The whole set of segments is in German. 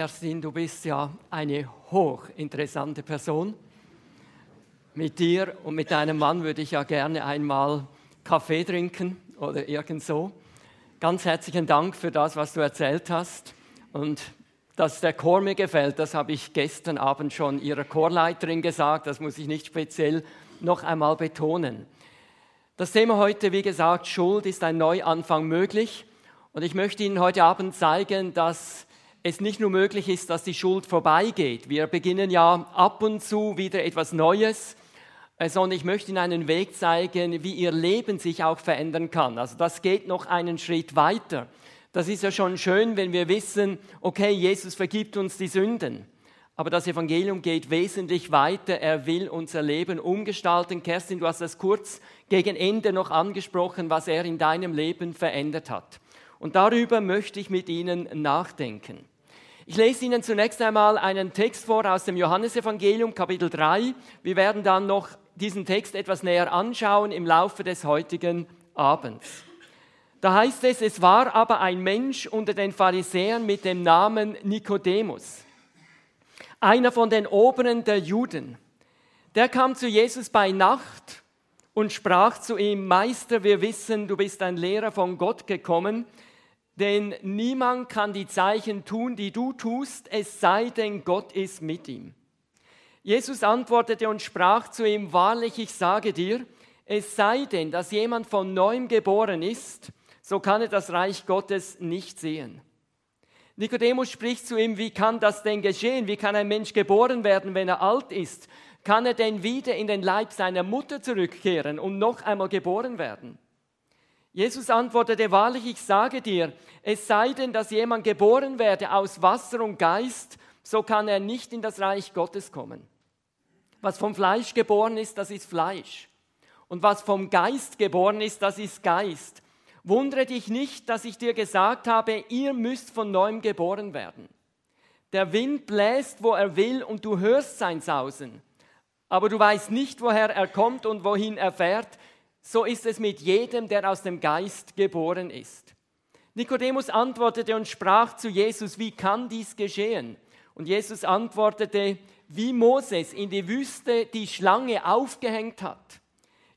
Kerstin, du bist ja eine hochinteressante Person. Mit dir und mit deinem Mann würde ich ja gerne einmal Kaffee trinken oder irgend so. Ganz herzlichen Dank für das, was du erzählt hast. Und dass der Chor mir gefällt, das habe ich gestern Abend schon ihrer Chorleiterin gesagt. Das muss ich nicht speziell noch einmal betonen. Das Thema heute, wie gesagt, Schuld ist ein Neuanfang möglich. Und ich möchte Ihnen heute Abend zeigen, dass es nicht nur möglich ist, dass die Schuld vorbeigeht. Wir beginnen ja ab und zu wieder etwas Neues, äh, sondern ich möchte Ihnen einen Weg zeigen, wie Ihr Leben sich auch verändern kann. Also das geht noch einen Schritt weiter. Das ist ja schon schön, wenn wir wissen, okay, Jesus vergibt uns die Sünden. Aber das Evangelium geht wesentlich weiter. Er will unser Leben umgestalten. Kerstin, du hast das kurz gegen Ende noch angesprochen, was er in deinem Leben verändert hat. Und darüber möchte ich mit Ihnen nachdenken. Ich lese Ihnen zunächst einmal einen Text vor aus dem Johannesevangelium Kapitel 3. Wir werden dann noch diesen Text etwas näher anschauen im Laufe des heutigen Abends. Da heißt es, es war aber ein Mensch unter den Pharisäern mit dem Namen Nikodemus, einer von den Oberen der Juden. Der kam zu Jesus bei Nacht und sprach zu ihm, Meister, wir wissen, du bist ein Lehrer von Gott gekommen, denn niemand kann die Zeichen tun, die du tust, es sei denn, Gott ist mit ihm. Jesus antwortete und sprach zu ihm, wahrlich, ich sage dir, es sei denn, dass jemand von neuem geboren ist, so kann er das Reich Gottes nicht sehen. Nikodemus spricht zu ihm, wie kann das denn geschehen? Wie kann ein Mensch geboren werden, wenn er alt ist? Kann er denn wieder in den Leib seiner Mutter zurückkehren und noch einmal geboren werden? Jesus antwortete, wahrlich, ich sage dir, es sei denn, dass jemand geboren werde aus Wasser und Geist, so kann er nicht in das Reich Gottes kommen. Was vom Fleisch geboren ist, das ist Fleisch. Und was vom Geist geboren ist, das ist Geist. Wundere dich nicht, dass ich dir gesagt habe, ihr müsst von neuem geboren werden. Der Wind bläst, wo er will, und du hörst sein Sausen. Aber du weißt nicht, woher er kommt und wohin er fährt so ist es mit jedem, der aus dem Geist geboren ist. Nikodemus antwortete und sprach zu Jesus, wie kann dies geschehen? Und Jesus antwortete, wie Moses in die Wüste die Schlange aufgehängt hat.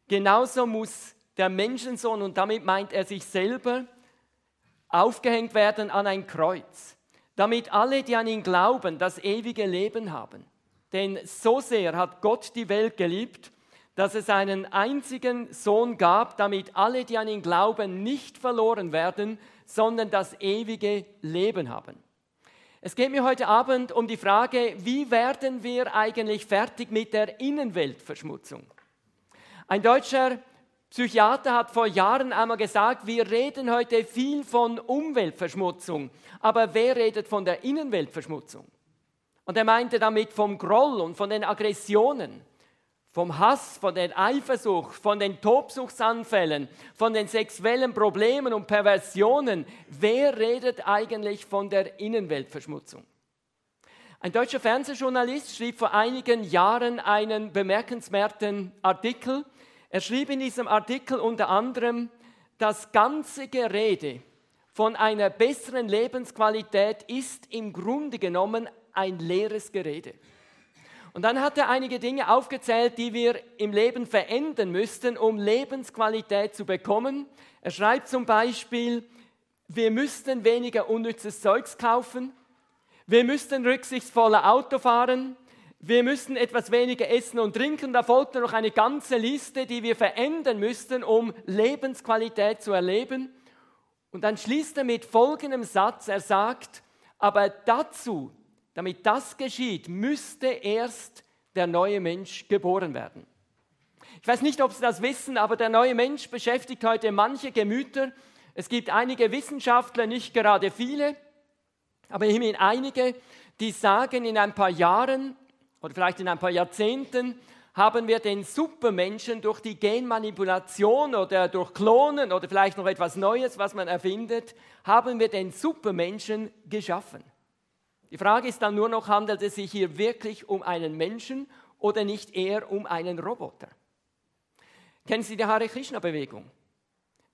Genauso muss der Menschensohn, und damit meint er sich selber, aufgehängt werden an ein Kreuz, damit alle, die an ihn glauben, das ewige Leben haben. Denn so sehr hat Gott die Welt geliebt, dass es einen einzigen Sohn gab, damit alle, die an ihn glauben, nicht verloren werden, sondern das ewige Leben haben. Es geht mir heute Abend um die Frage, wie werden wir eigentlich fertig mit der Innenweltverschmutzung? Ein deutscher Psychiater hat vor Jahren einmal gesagt, wir reden heute viel von Umweltverschmutzung, aber wer redet von der Innenweltverschmutzung? Und er meinte damit vom Groll und von den Aggressionen vom Hass, von der Eifersucht, von den Tobsuchtsanfällen, von den sexuellen Problemen und Perversionen. Wer redet eigentlich von der Innenweltverschmutzung? Ein deutscher Fernsehjournalist schrieb vor einigen Jahren einen bemerkenswerten Artikel. Er schrieb in diesem Artikel unter anderem, das ganze Gerede von einer besseren Lebensqualität ist im Grunde genommen ein leeres Gerede. Und dann hat er einige Dinge aufgezählt, die wir im Leben verändern müssten, um Lebensqualität zu bekommen. Er schreibt zum Beispiel, wir müssten weniger unnützes Zeugs kaufen, wir müssten rücksichtsvoller Auto fahren, wir müssten etwas weniger essen und trinken. Da folgte noch eine ganze Liste, die wir verändern müssten, um Lebensqualität zu erleben. Und dann schließt er mit folgendem Satz, er sagt, aber dazu damit das geschieht, müsste erst der neue Mensch geboren werden. Ich weiß nicht, ob Sie das wissen, aber der neue Mensch beschäftigt heute manche Gemüter. Es gibt einige Wissenschaftler, nicht gerade viele, aber immerhin einige, die sagen, in ein paar Jahren oder vielleicht in ein paar Jahrzehnten haben wir den Supermenschen durch die Genmanipulation oder durch Klonen oder vielleicht noch etwas Neues, was man erfindet, haben wir den Supermenschen geschaffen. Die Frage ist dann nur noch, handelt es sich hier wirklich um einen Menschen oder nicht eher um einen Roboter? Kennen Sie die Hare Krishna Bewegung?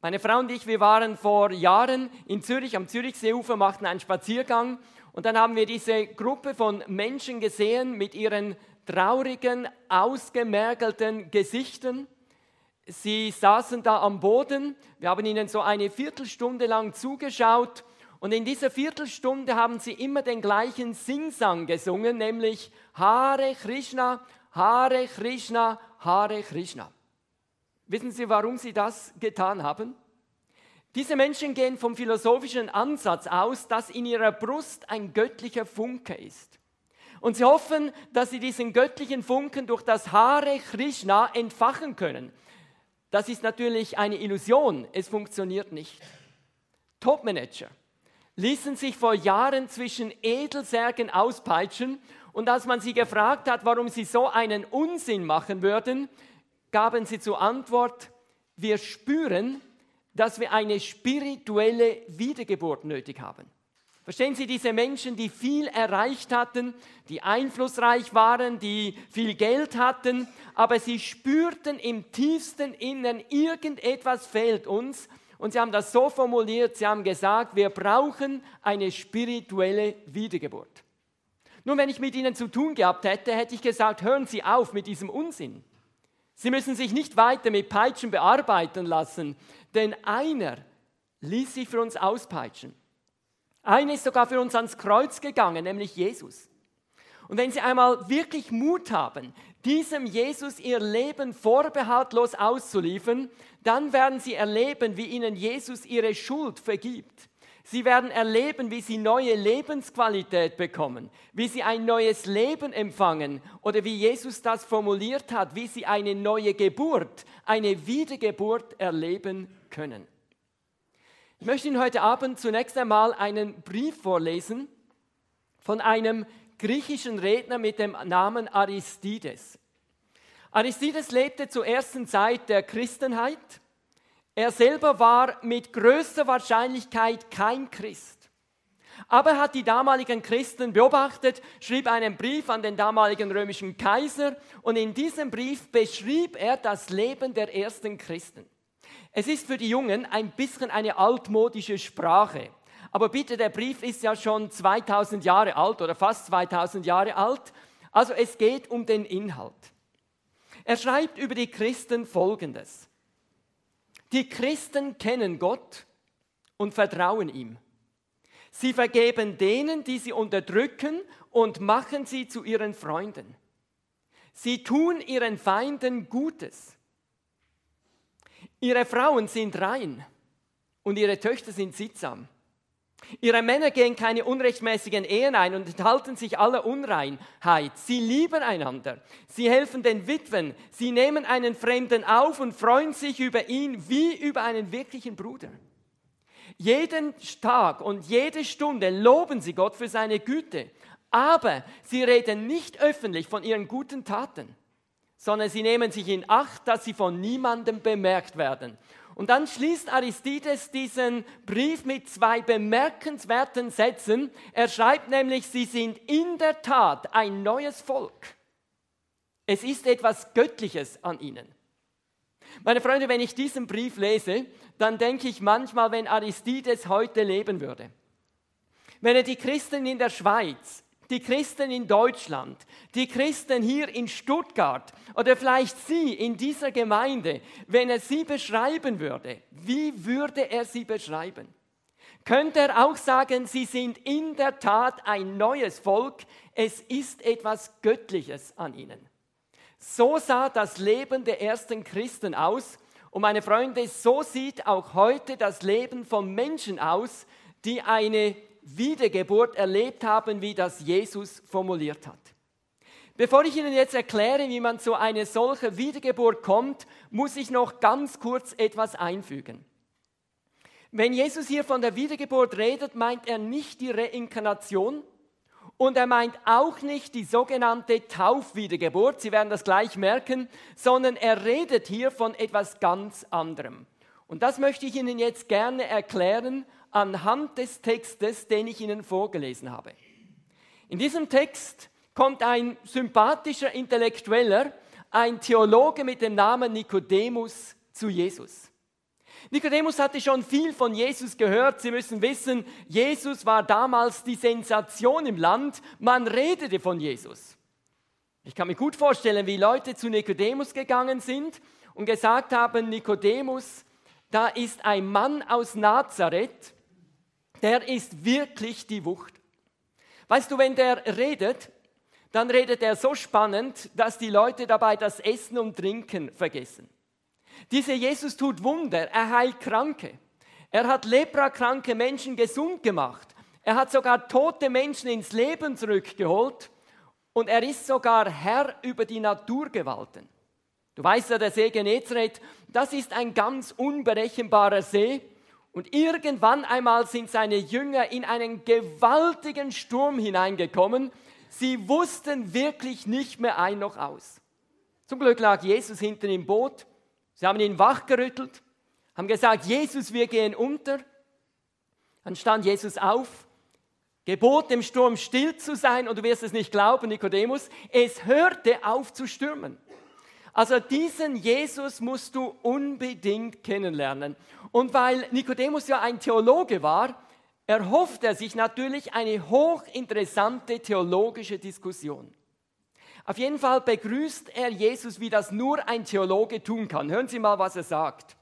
Meine Frau und ich, wir waren vor Jahren in Zürich am Zürichseeufer, machten einen Spaziergang Und dann haben wir diese Gruppe von Menschen gesehen mit ihren traurigen, ausgemergelten Gesichtern. Sie saßen da am Boden. Wir haben ihnen so eine Viertelstunde lang zugeschaut. Und in dieser Viertelstunde haben sie immer den gleichen Singsang gesungen, nämlich Hare Krishna, Hare Krishna, Hare Krishna. Wissen Sie, warum sie das getan haben? Diese Menschen gehen vom philosophischen Ansatz aus, dass in ihrer Brust ein göttlicher Funke ist. Und sie hoffen, dass sie diesen göttlichen Funken durch das Hare Krishna entfachen können. Das ist natürlich eine Illusion, es funktioniert nicht. Topmanager ließen sich vor Jahren zwischen Edelsärgen auspeitschen und als man sie gefragt hat, warum sie so einen Unsinn machen würden, gaben sie zur Antwort, wir spüren, dass wir eine spirituelle Wiedergeburt nötig haben. Verstehen Sie, diese Menschen, die viel erreicht hatten, die einflussreich waren, die viel Geld hatten, aber sie spürten im tiefsten Innern, irgendetwas fehlt uns. Und sie haben das so formuliert, sie haben gesagt, wir brauchen eine spirituelle Wiedergeburt. Nun, wenn ich mit ihnen zu tun gehabt hätte, hätte ich gesagt, hören Sie auf mit diesem Unsinn. Sie müssen sich nicht weiter mit Peitschen bearbeiten lassen, denn einer ließ sich für uns auspeitschen. Einer ist sogar für uns ans Kreuz gegangen, nämlich Jesus. Und wenn Sie einmal wirklich Mut haben, diesem Jesus Ihr Leben vorbehaltlos auszuliefern, dann werden Sie erleben, wie Ihnen Jesus Ihre Schuld vergibt. Sie werden erleben, wie sie neue Lebensqualität bekommen, wie sie ein neues Leben empfangen oder wie Jesus das formuliert hat, wie sie eine neue Geburt, eine Wiedergeburt erleben können. Ich möchte Ihnen heute Abend zunächst einmal einen Brief vorlesen von einem griechischen Redner mit dem Namen Aristides. Aristides lebte zur ersten Zeit der Christenheit er selber war mit größter Wahrscheinlichkeit kein Christ. Aber er hat die damaligen Christen beobachtet, schrieb einen Brief an den damaligen römischen Kaiser und in diesem Brief beschrieb er das Leben der ersten Christen. Es ist für die Jungen ein bisschen eine altmodische Sprache. Aber bitte, der Brief ist ja schon 2000 Jahre alt oder fast 2000 Jahre alt. Also es geht um den Inhalt. Er schreibt über die Christen Folgendes. Die Christen kennen Gott und vertrauen ihm. Sie vergeben denen, die sie unterdrücken und machen sie zu ihren Freunden. Sie tun ihren Feinden Gutes. Ihre Frauen sind rein und ihre Töchter sind sittsam. Ihre Männer gehen keine unrechtmäßigen Ehen ein und enthalten sich aller Unreinheit. Sie lieben einander. Sie helfen den Witwen. Sie nehmen einen Fremden auf und freuen sich über ihn wie über einen wirklichen Bruder. Jeden Tag und jede Stunde loben sie Gott für seine Güte. Aber sie reden nicht öffentlich von ihren guten Taten, sondern sie nehmen sich in Acht, dass sie von niemandem bemerkt werden. Und dann schließt Aristides diesen Brief mit zwei bemerkenswerten Sätzen. Er schreibt nämlich, sie sind in der Tat ein neues Volk. Es ist etwas Göttliches an ihnen. Meine Freunde, wenn ich diesen Brief lese, dann denke ich manchmal, wenn Aristides heute leben würde. Wenn er die Christen in der Schweiz, die Christen in Deutschland, die Christen hier in Stuttgart oder vielleicht Sie in dieser Gemeinde, wenn er sie beschreiben würde, wie würde er sie beschreiben? Könnte er auch sagen, Sie sind in der Tat ein neues Volk, es ist etwas Göttliches an ihnen. So sah das Leben der ersten Christen aus und meine Freunde, so sieht auch heute das Leben von Menschen aus, die eine Wiedergeburt erlebt haben, wie das Jesus formuliert hat. Bevor ich Ihnen jetzt erkläre, wie man zu einer solchen Wiedergeburt kommt, muss ich noch ganz kurz etwas einfügen. Wenn Jesus hier von der Wiedergeburt redet, meint er nicht die Reinkarnation und er meint auch nicht die sogenannte Taufwiedergeburt, Sie werden das gleich merken, sondern er redet hier von etwas ganz anderem. Und das möchte ich Ihnen jetzt gerne erklären anhand des Textes, den ich Ihnen vorgelesen habe. In diesem Text kommt ein sympathischer Intellektueller, ein Theologe mit dem Namen Nikodemus zu Jesus. Nikodemus hatte schon viel von Jesus gehört. Sie müssen wissen, Jesus war damals die Sensation im Land. Man redete von Jesus. Ich kann mir gut vorstellen, wie Leute zu Nikodemus gegangen sind und gesagt haben, Nikodemus, da ist ein Mann aus Nazareth, der ist wirklich die Wucht. Weißt du, wenn der redet, dann redet er so spannend, dass die Leute dabei das Essen und Trinken vergessen. Dieser Jesus tut Wunder, er heilt Kranke. Er hat leprakranke Menschen gesund gemacht. Er hat sogar tote Menschen ins Leben zurückgeholt und er ist sogar Herr über die Naturgewalten. Du weißt ja, der See Genezareth, das ist ein ganz unberechenbarer See und irgendwann einmal sind seine Jünger in einen gewaltigen Sturm hineingekommen. Sie wussten wirklich nicht mehr ein noch aus. Zum Glück lag Jesus hinten im Boot. Sie haben ihn wachgerüttelt, haben gesagt, Jesus, wir gehen unter. Dann stand Jesus auf, gebot dem Sturm still zu sein und du wirst es nicht glauben, Nikodemus, es hörte auf zu stürmen. Also diesen Jesus musst du unbedingt kennenlernen. Und weil Nikodemus ja ein Theologe war, erhofft er sich natürlich eine hochinteressante theologische Diskussion. Auf jeden Fall begrüßt er Jesus, wie das nur ein Theologe tun kann. Hören Sie mal, was er sagt.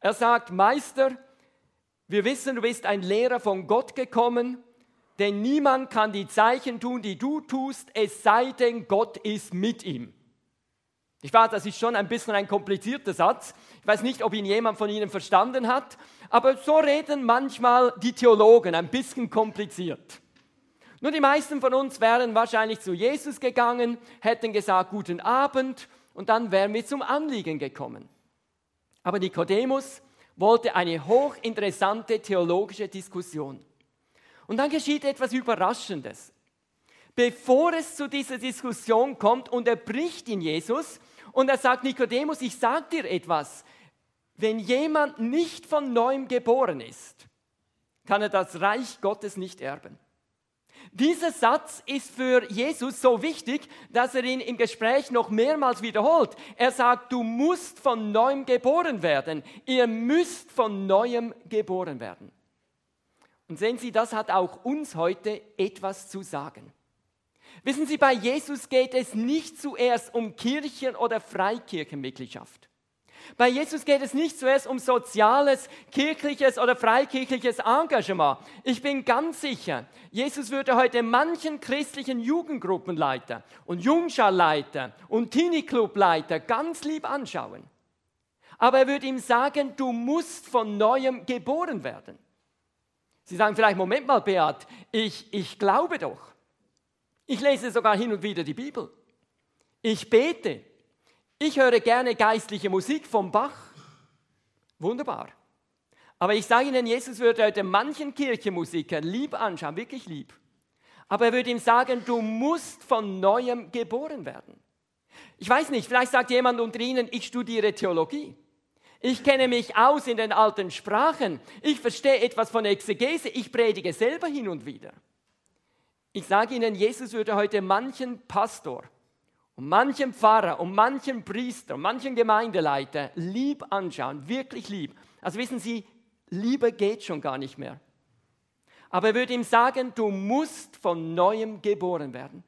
Er sagt, Meister, wir wissen, du bist ein Lehrer von Gott gekommen denn niemand kann die Zeichen tun, die du tust, es sei denn, Gott ist mit ihm. Ich weiß, das ist schon ein bisschen ein komplizierter Satz. Ich weiß nicht, ob ihn jemand von Ihnen verstanden hat, aber so reden manchmal die Theologen ein bisschen kompliziert. Nur die meisten von uns wären wahrscheinlich zu Jesus gegangen, hätten gesagt, guten Abend, und dann wären wir zum Anliegen gekommen. Aber Nikodemus wollte eine hochinteressante theologische Diskussion. Und dann geschieht etwas Überraschendes. Bevor es zu dieser Diskussion kommt und er bricht in Jesus und er sagt, Nikodemus, ich sage dir etwas. Wenn jemand nicht von neuem geboren ist, kann er das Reich Gottes nicht erben. Dieser Satz ist für Jesus so wichtig, dass er ihn im Gespräch noch mehrmals wiederholt. Er sagt, du musst von neuem geboren werden. Ihr müsst von neuem geboren werden. Und sehen Sie, das hat auch uns heute etwas zu sagen. Wissen Sie, bei Jesus geht es nicht zuerst um Kirchen- oder Freikirchenmitgliedschaft. Bei Jesus geht es nicht zuerst um soziales, kirchliches oder freikirchliches Engagement. Ich bin ganz sicher, Jesus würde heute manchen christlichen Jugendgruppenleiter und Jungscharleiter und Teenie-Clubleiter ganz lieb anschauen. Aber er würde ihm sagen, du musst von neuem geboren werden. Sie sagen vielleicht, Moment mal, Beat, ich, ich glaube doch. Ich lese sogar hin und wieder die Bibel. Ich bete. Ich höre gerne geistliche Musik vom Bach. Wunderbar. Aber ich sage Ihnen, Jesus würde heute manchen Kirchenmusiker lieb anschauen, wirklich lieb. Aber er würde ihm sagen, du musst von neuem geboren werden. Ich weiß nicht, vielleicht sagt jemand unter Ihnen, ich studiere Theologie. Ich kenne mich aus in den alten Sprachen. Ich verstehe etwas von Exegese. Ich predige selber hin und wieder. Ich sage Ihnen, Jesus würde heute manchen Pastor und manchen Pfarrer und manchen Priester und manchen Gemeindeleiter lieb anschauen, wirklich lieb. Also wissen Sie, Liebe geht schon gar nicht mehr. Aber er würde ihm sagen, du musst von neuem geboren werden.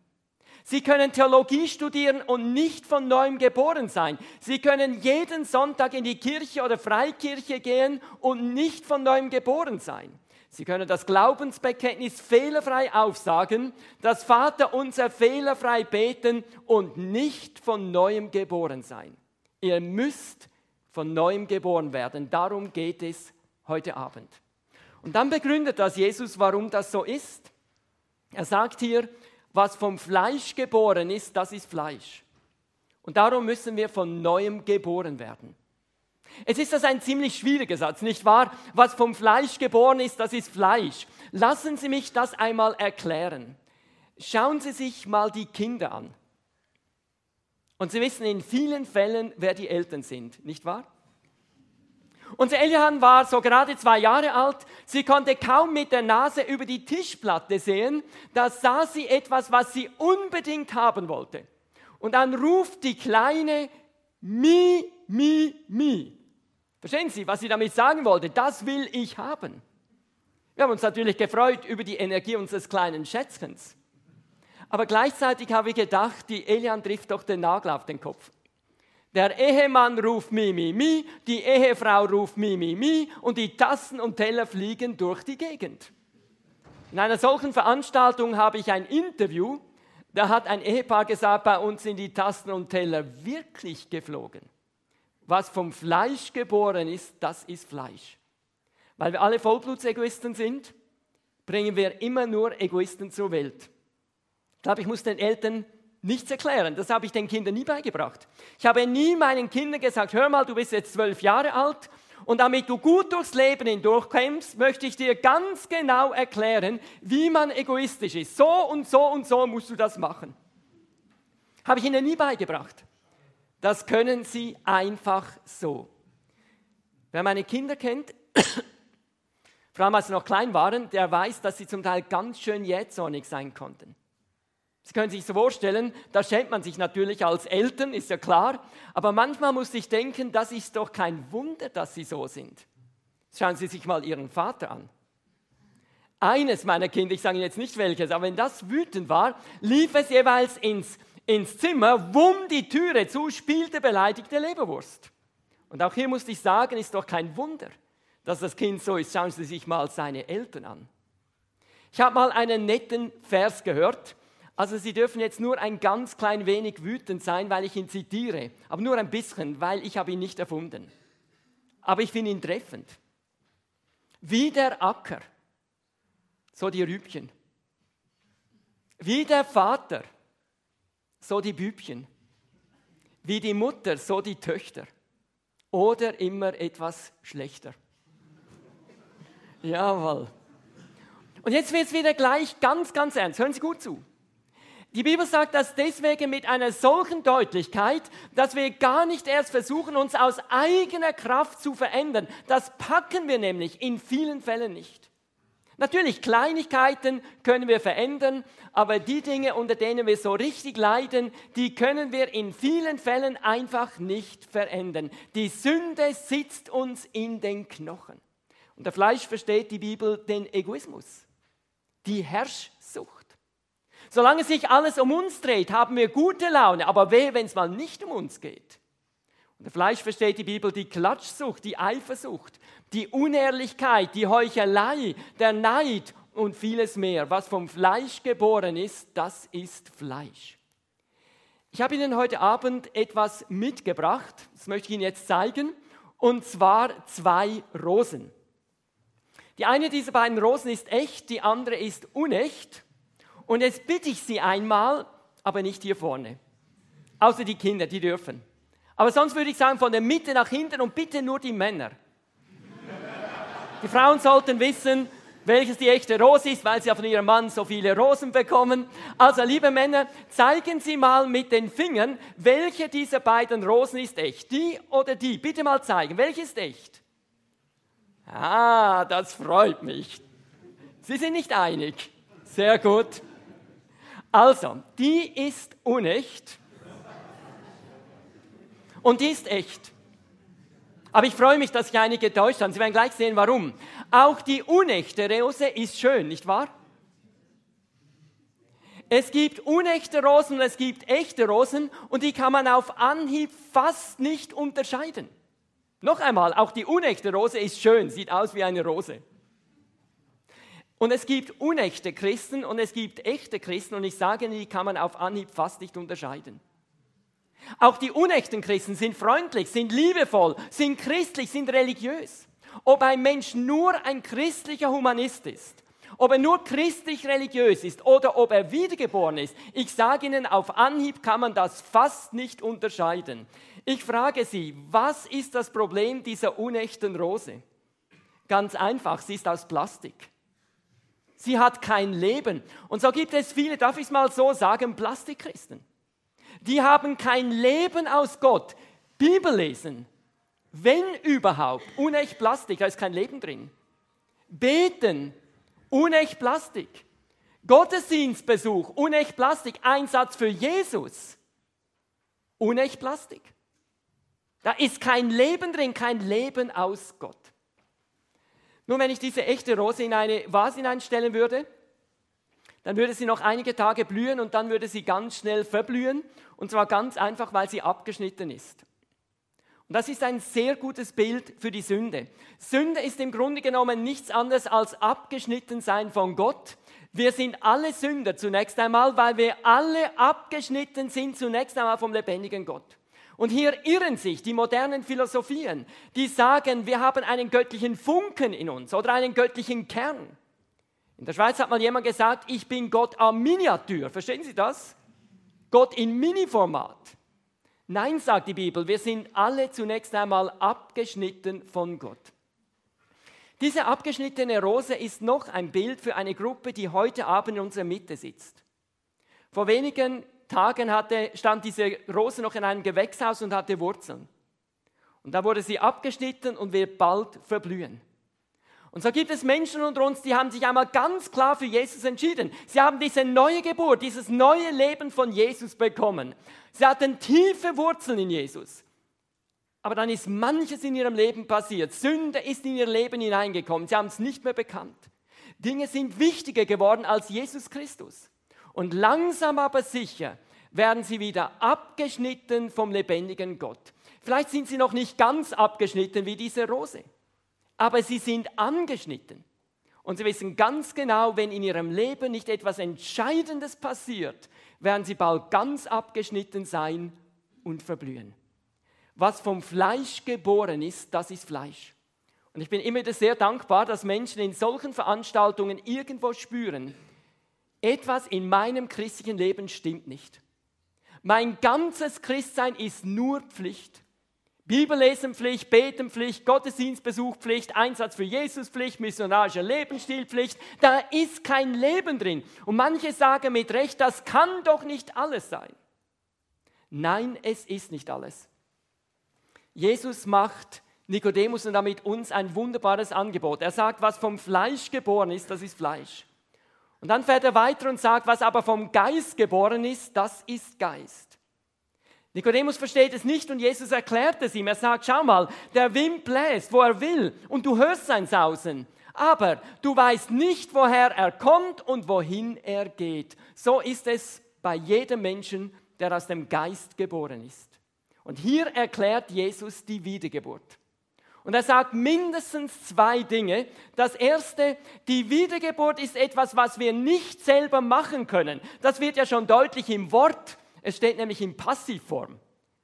Sie können Theologie studieren und nicht von neuem geboren sein. Sie können jeden Sonntag in die Kirche oder Freikirche gehen und nicht von neuem geboren sein. Sie können das Glaubensbekenntnis fehlerfrei aufsagen, das Vater unser fehlerfrei beten und nicht von neuem geboren sein. Ihr müsst von neuem geboren werden. Darum geht es heute Abend. Und dann begründet das Jesus, warum das so ist. Er sagt hier, was vom Fleisch geboren ist, das ist Fleisch. Und darum müssen wir von neuem geboren werden. Es ist das ein ziemlich schwieriger Satz, nicht wahr? Was vom Fleisch geboren ist, das ist Fleisch. Lassen Sie mich das einmal erklären. Schauen Sie sich mal die Kinder an. Und Sie wissen in vielen Fällen, wer die Eltern sind, nicht wahr? Unser Elian war so gerade zwei Jahre alt. Sie konnte kaum mit der Nase über die Tischplatte sehen. Da sah sie etwas, was sie unbedingt haben wollte. Und dann ruft die Kleine Mi, Mi, Mi. Verstehen Sie, was sie damit sagen wollte? Das will ich haben. Wir haben uns natürlich gefreut über die Energie unseres kleinen Schätzchens. Aber gleichzeitig habe ich gedacht, die Elian trifft doch den Nagel auf den Kopf. Der Ehemann ruft mi, mi, mi, die Ehefrau ruft mi, mi, mi und die Tassen und Teller fliegen durch die Gegend. In einer solchen Veranstaltung habe ich ein Interview, da hat ein Ehepaar gesagt, bei uns sind die Tassen und Teller wirklich geflogen. Was vom Fleisch geboren ist, das ist Fleisch. Weil wir alle Vollblutsegoisten sind, bringen wir immer nur Egoisten zur Welt. Ich glaube, ich muss den Eltern nichts erklären. Das habe ich den Kindern nie beigebracht. Ich habe nie meinen Kindern gesagt, hör mal, du bist jetzt zwölf Jahre alt und damit du gut durchs Leben hindurchkommst, möchte ich dir ganz genau erklären, wie man egoistisch ist. So und so und so musst du das machen. Habe ich ihnen nie beigebracht. Das können sie einfach so. Wer meine Kinder kennt, vor allem als sie noch klein waren, der weiß, dass sie zum Teil ganz schön jähzornig sein konnten. Sie können sich so vorstellen, da schämt man sich natürlich als Eltern, ist ja klar, aber manchmal muss ich denken, das ist doch kein Wunder, dass sie so sind. Schauen Sie sich mal Ihren Vater an. Eines meiner Kinder, ich sage Ihnen jetzt nicht welches, aber wenn das wütend war, lief es jeweils ins, ins Zimmer, wumm die Türe zu, spielte beleidigte Leberwurst. Und auch hier musste ich sagen, ist doch kein Wunder, dass das Kind so ist. Schauen Sie sich mal seine Eltern an. Ich habe mal einen netten Vers gehört, also Sie dürfen jetzt nur ein ganz klein wenig wütend sein, weil ich ihn zitiere, aber nur ein bisschen, weil ich habe ihn nicht erfunden. Aber ich finde ihn treffend. Wie der Acker, so die Rübchen. Wie der Vater, so die Bübchen. Wie die Mutter, so die Töchter. Oder immer etwas schlechter. Jawohl. Und jetzt wird es wieder gleich ganz, ganz ernst. Hören Sie gut zu. Die Bibel sagt das deswegen mit einer solchen Deutlichkeit, dass wir gar nicht erst versuchen, uns aus eigener Kraft zu verändern. Das packen wir nämlich in vielen Fällen nicht. Natürlich, Kleinigkeiten können wir verändern, aber die Dinge, unter denen wir so richtig leiden, die können wir in vielen Fällen einfach nicht verändern. Die Sünde sitzt uns in den Knochen. Unter Fleisch versteht die Bibel den Egoismus, die Herrschsucht. Solange sich alles um uns dreht, haben wir gute Laune, aber weh, wenn es mal nicht um uns geht. Unter Fleisch versteht die Bibel die Klatschsucht, die Eifersucht, die Unehrlichkeit, die Heuchelei, der Neid und vieles mehr. Was vom Fleisch geboren ist, das ist Fleisch. Ich habe Ihnen heute Abend etwas mitgebracht, das möchte ich Ihnen jetzt zeigen, und zwar zwei Rosen. Die eine dieser beiden Rosen ist echt, die andere ist unecht. Und jetzt bitte ich Sie einmal, aber nicht hier vorne. Außer die Kinder, die dürfen. Aber sonst würde ich sagen, von der Mitte nach hinten und bitte nur die Männer. Die Frauen sollten wissen, welches die echte Rose ist, weil sie von ihrem Mann so viele Rosen bekommen. Also, liebe Männer, zeigen Sie mal mit den Fingern, welche dieser beiden Rosen ist echt. Die oder die? Bitte mal zeigen. Welche ist echt? Ah, das freut mich. Sie sind nicht einig. Sehr gut. Also, die ist unecht und die ist echt. Aber ich freue mich, dass sich einige getäuscht haben. Sie werden gleich sehen, warum. Auch die unechte Rose ist schön, nicht wahr? Es gibt unechte Rosen und es gibt echte Rosen und die kann man auf Anhieb fast nicht unterscheiden. Noch einmal, auch die unechte Rose ist schön, sieht aus wie eine Rose. Und es gibt unechte Christen und es gibt echte Christen und ich sage Ihnen, die kann man auf Anhieb fast nicht unterscheiden. Auch die unechten Christen sind freundlich, sind liebevoll, sind christlich, sind religiös. Ob ein Mensch nur ein christlicher Humanist ist, ob er nur christlich religiös ist oder ob er wiedergeboren ist, ich sage Ihnen, auf Anhieb kann man das fast nicht unterscheiden. Ich frage Sie, was ist das Problem dieser unechten Rose? Ganz einfach, sie ist aus Plastik. Sie hat kein Leben. Und so gibt es viele, darf ich es mal so sagen, Plastikchristen. Die haben kein Leben aus Gott. Bibel lesen, wenn überhaupt, unecht Plastik, da ist kein Leben drin. Beten, unecht Plastik. Gottesdienstbesuch, unecht Plastik. Einsatz für Jesus, unecht Plastik. Da ist kein Leben drin, kein Leben aus Gott. Nun, wenn ich diese echte Rose in eine Vase hineinstellen würde, dann würde sie noch einige Tage blühen und dann würde sie ganz schnell verblühen. Und zwar ganz einfach, weil sie abgeschnitten ist. Und das ist ein sehr gutes Bild für die Sünde. Sünde ist im Grunde genommen nichts anderes als abgeschnitten sein von Gott. Wir sind alle Sünder zunächst einmal, weil wir alle abgeschnitten sind zunächst einmal vom lebendigen Gott. Und hier irren sich die modernen Philosophien, die sagen, wir haben einen göttlichen Funken in uns oder einen göttlichen Kern. In der Schweiz hat mal jemand gesagt, ich bin Gott am Miniatur. Verstehen Sie das? Gott in Mini-Format. Nein, sagt die Bibel, wir sind alle zunächst einmal abgeschnitten von Gott. Diese abgeschnittene Rose ist noch ein Bild für eine Gruppe, die heute Abend in unserer Mitte sitzt. Vor wenigen Tagen hatte, stand diese Rose noch in einem Gewächshaus und hatte Wurzeln. Und da wurde sie abgeschnitten und wird bald verblühen. Und so gibt es Menschen unter uns, die haben sich einmal ganz klar für Jesus entschieden. Sie haben diese neue Geburt, dieses neue Leben von Jesus bekommen. Sie hatten tiefe Wurzeln in Jesus. Aber dann ist manches in ihrem Leben passiert. Sünde ist in ihr Leben hineingekommen. Sie haben es nicht mehr bekannt. Dinge sind wichtiger geworden als Jesus Christus. Und langsam aber sicher werden sie wieder abgeschnitten vom lebendigen Gott. Vielleicht sind sie noch nicht ganz abgeschnitten wie diese Rose aber sie sind angeschnitten. Und sie wissen ganz genau, wenn in ihrem Leben nicht etwas Entscheidendes passiert, werden sie bald ganz abgeschnitten sein und verblühen. Was vom Fleisch geboren ist, das ist Fleisch. Und ich bin immer sehr dankbar, dass Menschen in solchen Veranstaltungen irgendwo spüren, etwas in meinem christlichen Leben stimmt nicht. Mein ganzes Christsein ist nur Pflicht. Bibellesenpflicht, Betenpflicht, Gottesdienstbesuchpflicht, Einsatz für Jesuspflicht, missionarische Lebensstilpflicht. Da ist kein Leben drin. Und manche sagen mit Recht, das kann doch nicht alles sein. Nein, es ist nicht alles. Jesus macht Nikodemus und damit uns ein wunderbares Angebot. Er sagt, was vom Fleisch geboren ist, das ist Fleisch. Und dann fährt er weiter und sagt, was aber vom Geist geboren ist, das ist Geist. Nikodemus versteht es nicht und Jesus erklärt es ihm. Er sagt, schau mal, der Wind bläst, wo er will und du hörst sein Sausen. Aber du weißt nicht, woher er kommt und wohin er geht. So ist es bei jedem Menschen, der aus dem Geist geboren ist. Und hier erklärt Jesus die Wiedergeburt. Und er sagt mindestens zwei Dinge. Das erste, die Wiedergeburt ist etwas, was wir nicht selber machen können. Das wird ja schon deutlich im Wort es steht nämlich in Passivform.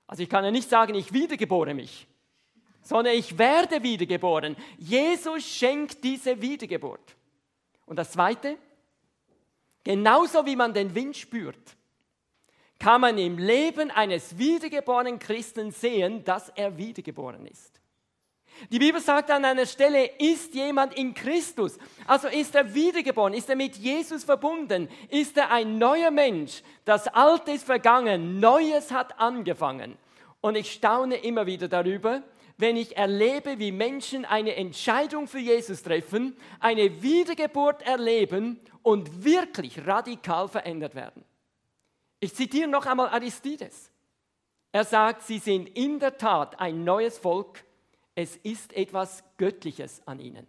Also ich kann ja nicht sagen, ich wiedergebore mich, sondern ich werde wiedergeboren. Jesus schenkt diese Wiedergeburt. Und das Zweite, genauso wie man den Wind spürt, kann man im Leben eines wiedergeborenen Christen sehen, dass er wiedergeboren ist. Die Bibel sagt an einer Stelle, ist jemand in Christus, also ist er wiedergeboren, ist er mit Jesus verbunden, ist er ein neuer Mensch. Das Alte ist vergangen, Neues hat angefangen. Und ich staune immer wieder darüber, wenn ich erlebe, wie Menschen eine Entscheidung für Jesus treffen, eine Wiedergeburt erleben und wirklich radikal verändert werden. Ich zitiere noch einmal Aristides. Er sagt, sie sind in der Tat ein neues Volk es ist etwas Göttliches an ihnen.